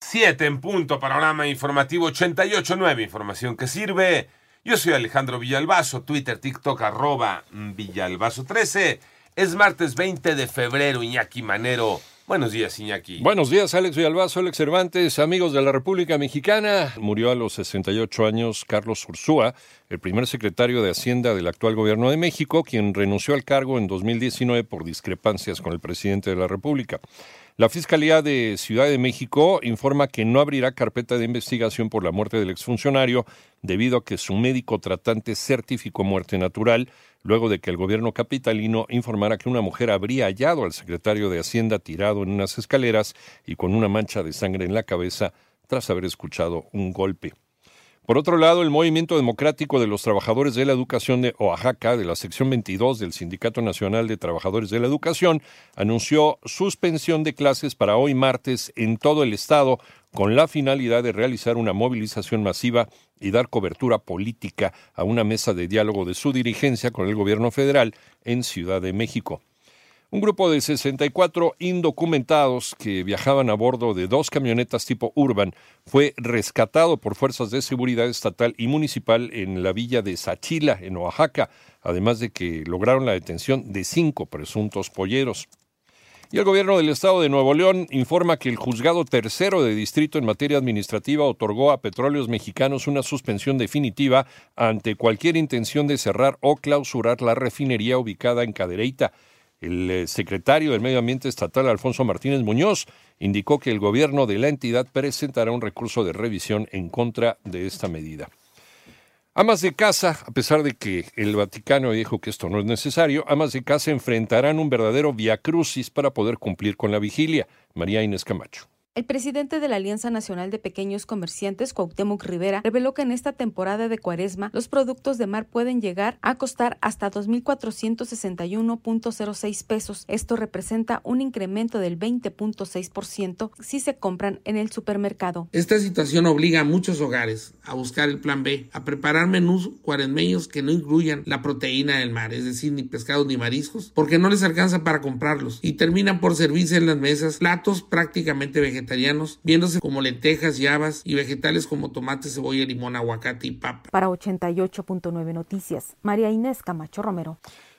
7 en punto, panorama informativo 88.9, información que sirve. Yo soy Alejandro Villalbazo, Twitter, TikTok, arroba Villalbazo13. Es martes 20 de febrero, Iñaki Manero. Buenos días, Iñaki. Buenos días, Alex Villalbazo, Alex Cervantes, amigos de la República Mexicana. Murió a los 68 años Carlos Ursúa, el primer secretario de Hacienda del actual gobierno de México, quien renunció al cargo en 2019 por discrepancias con el presidente de la República. La Fiscalía de Ciudad de México informa que no abrirá carpeta de investigación por la muerte del exfuncionario debido a que su médico tratante certificó muerte natural luego de que el gobierno capitalino informara que una mujer habría hallado al secretario de Hacienda tirado en unas escaleras y con una mancha de sangre en la cabeza tras haber escuchado un golpe. Por otro lado, el Movimiento Democrático de los Trabajadores de la Educación de Oaxaca, de la sección 22 del Sindicato Nacional de Trabajadores de la Educación, anunció suspensión de clases para hoy martes en todo el estado con la finalidad de realizar una movilización masiva y dar cobertura política a una mesa de diálogo de su dirigencia con el gobierno federal en Ciudad de México. Un grupo de 64 indocumentados que viajaban a bordo de dos camionetas tipo Urban fue rescatado por fuerzas de seguridad estatal y municipal en la villa de Sachila, en Oaxaca, además de que lograron la detención de cinco presuntos polleros. Y el gobierno del estado de Nuevo León informa que el juzgado tercero de distrito en materia administrativa otorgó a Petróleos Mexicanos una suspensión definitiva ante cualquier intención de cerrar o clausurar la refinería ubicada en Cadereyta. El eh, secretario del Medio Ambiente Estatal, Alfonso Martínez Muñoz, indicó que el gobierno de la entidad presentará un recurso de revisión en contra de esta medida. Amas de casa, a pesar de que el Vaticano dijo que esto no es necesario, amas de casa enfrentarán un verdadero viacrucis para poder cumplir con la vigilia. María Inés Camacho. El presidente de la Alianza Nacional de Pequeños Comerciantes, Cuauhtémoc Rivera, reveló que en esta temporada de cuaresma los productos de mar pueden llegar a costar hasta 2.461.06 pesos. Esto representa un incremento del 20.6% si se compran en el supermercado. Esta situación obliga a muchos hogares a buscar el plan B, a preparar menús cuaresmeños que no incluyan la proteína del mar, es decir, ni pescados ni mariscos, porque no les alcanza para comprarlos y terminan por servirse en las mesas platos prácticamente vegetales vegetarianos, viéndose como lentejas y habas y vegetales como tomate, cebolla, limón, aguacate y papa. Para 88.9 Noticias, María Inés Camacho Romero.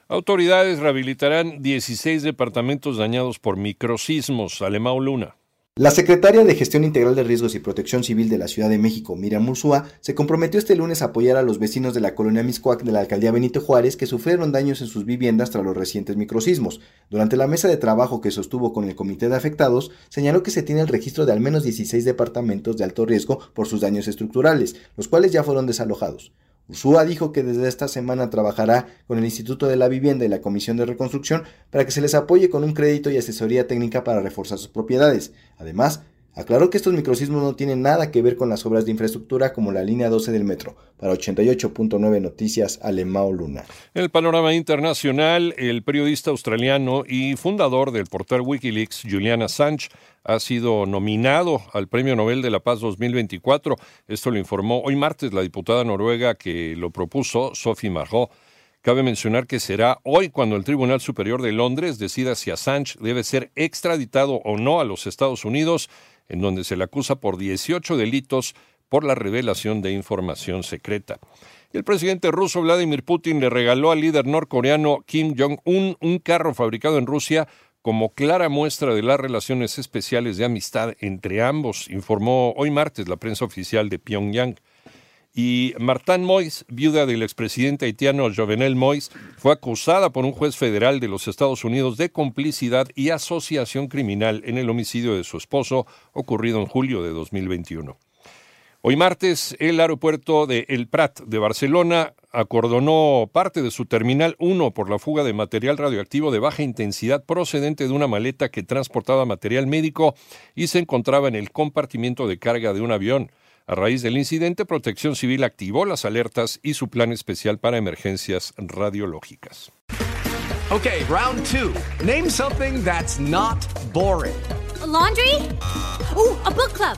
Autoridades rehabilitarán 16 departamentos dañados por microsismos. Alemão Luna. La secretaria de Gestión Integral de Riesgos y Protección Civil de la Ciudad de México, Miriam Ursúa, se comprometió este lunes a apoyar a los vecinos de la colonia Miscuac de la alcaldía Benito Juárez que sufrieron daños en sus viviendas tras los recientes microsismos. Durante la mesa de trabajo que sostuvo con el comité de afectados, señaló que se tiene el registro de al menos 16 departamentos de alto riesgo por sus daños estructurales, los cuales ya fueron desalojados. Ursúa dijo que desde esta semana trabajará con el Instituto de la Vivienda y la Comisión de Reconstrucción para que se les apoye con un crédito y asesoría técnica para reforzar sus propiedades. Además, Aclaró que estos microsismos no tienen nada que ver con las obras de infraestructura como la línea 12 del metro. Para 88.9 Noticias, Alemao Luna. En el panorama internacional, el periodista australiano y fundador del portal Wikileaks, Julian Assange, ha sido nominado al Premio Nobel de la Paz 2024. Esto lo informó hoy martes la diputada noruega que lo propuso, Sophie Margot. Cabe mencionar que será hoy cuando el Tribunal Superior de Londres decida si Assange debe ser extraditado o no a los Estados Unidos en donde se le acusa por 18 delitos por la revelación de información secreta. El presidente ruso Vladimir Putin le regaló al líder norcoreano Kim Jong-un un carro fabricado en Rusia como clara muestra de las relaciones especiales de amistad entre ambos, informó hoy martes la prensa oficial de Pyongyang. Y Martin Mois, viuda del expresidente haitiano Jovenel Mois, fue acusada por un juez federal de los Estados Unidos de complicidad y asociación criminal en el homicidio de su esposo ocurrido en julio de 2021. Hoy martes, el aeropuerto de El Prat de Barcelona acordonó parte de su Terminal 1 por la fuga de material radioactivo de baja intensidad procedente de una maleta que transportaba material médico y se encontraba en el compartimiento de carga de un avión. A raíz del incidente, Protección Civil activó las alertas y su plan especial para emergencias radiológicas. Okay, round two. Name something that's not boring. laundry? Ooh, a book club.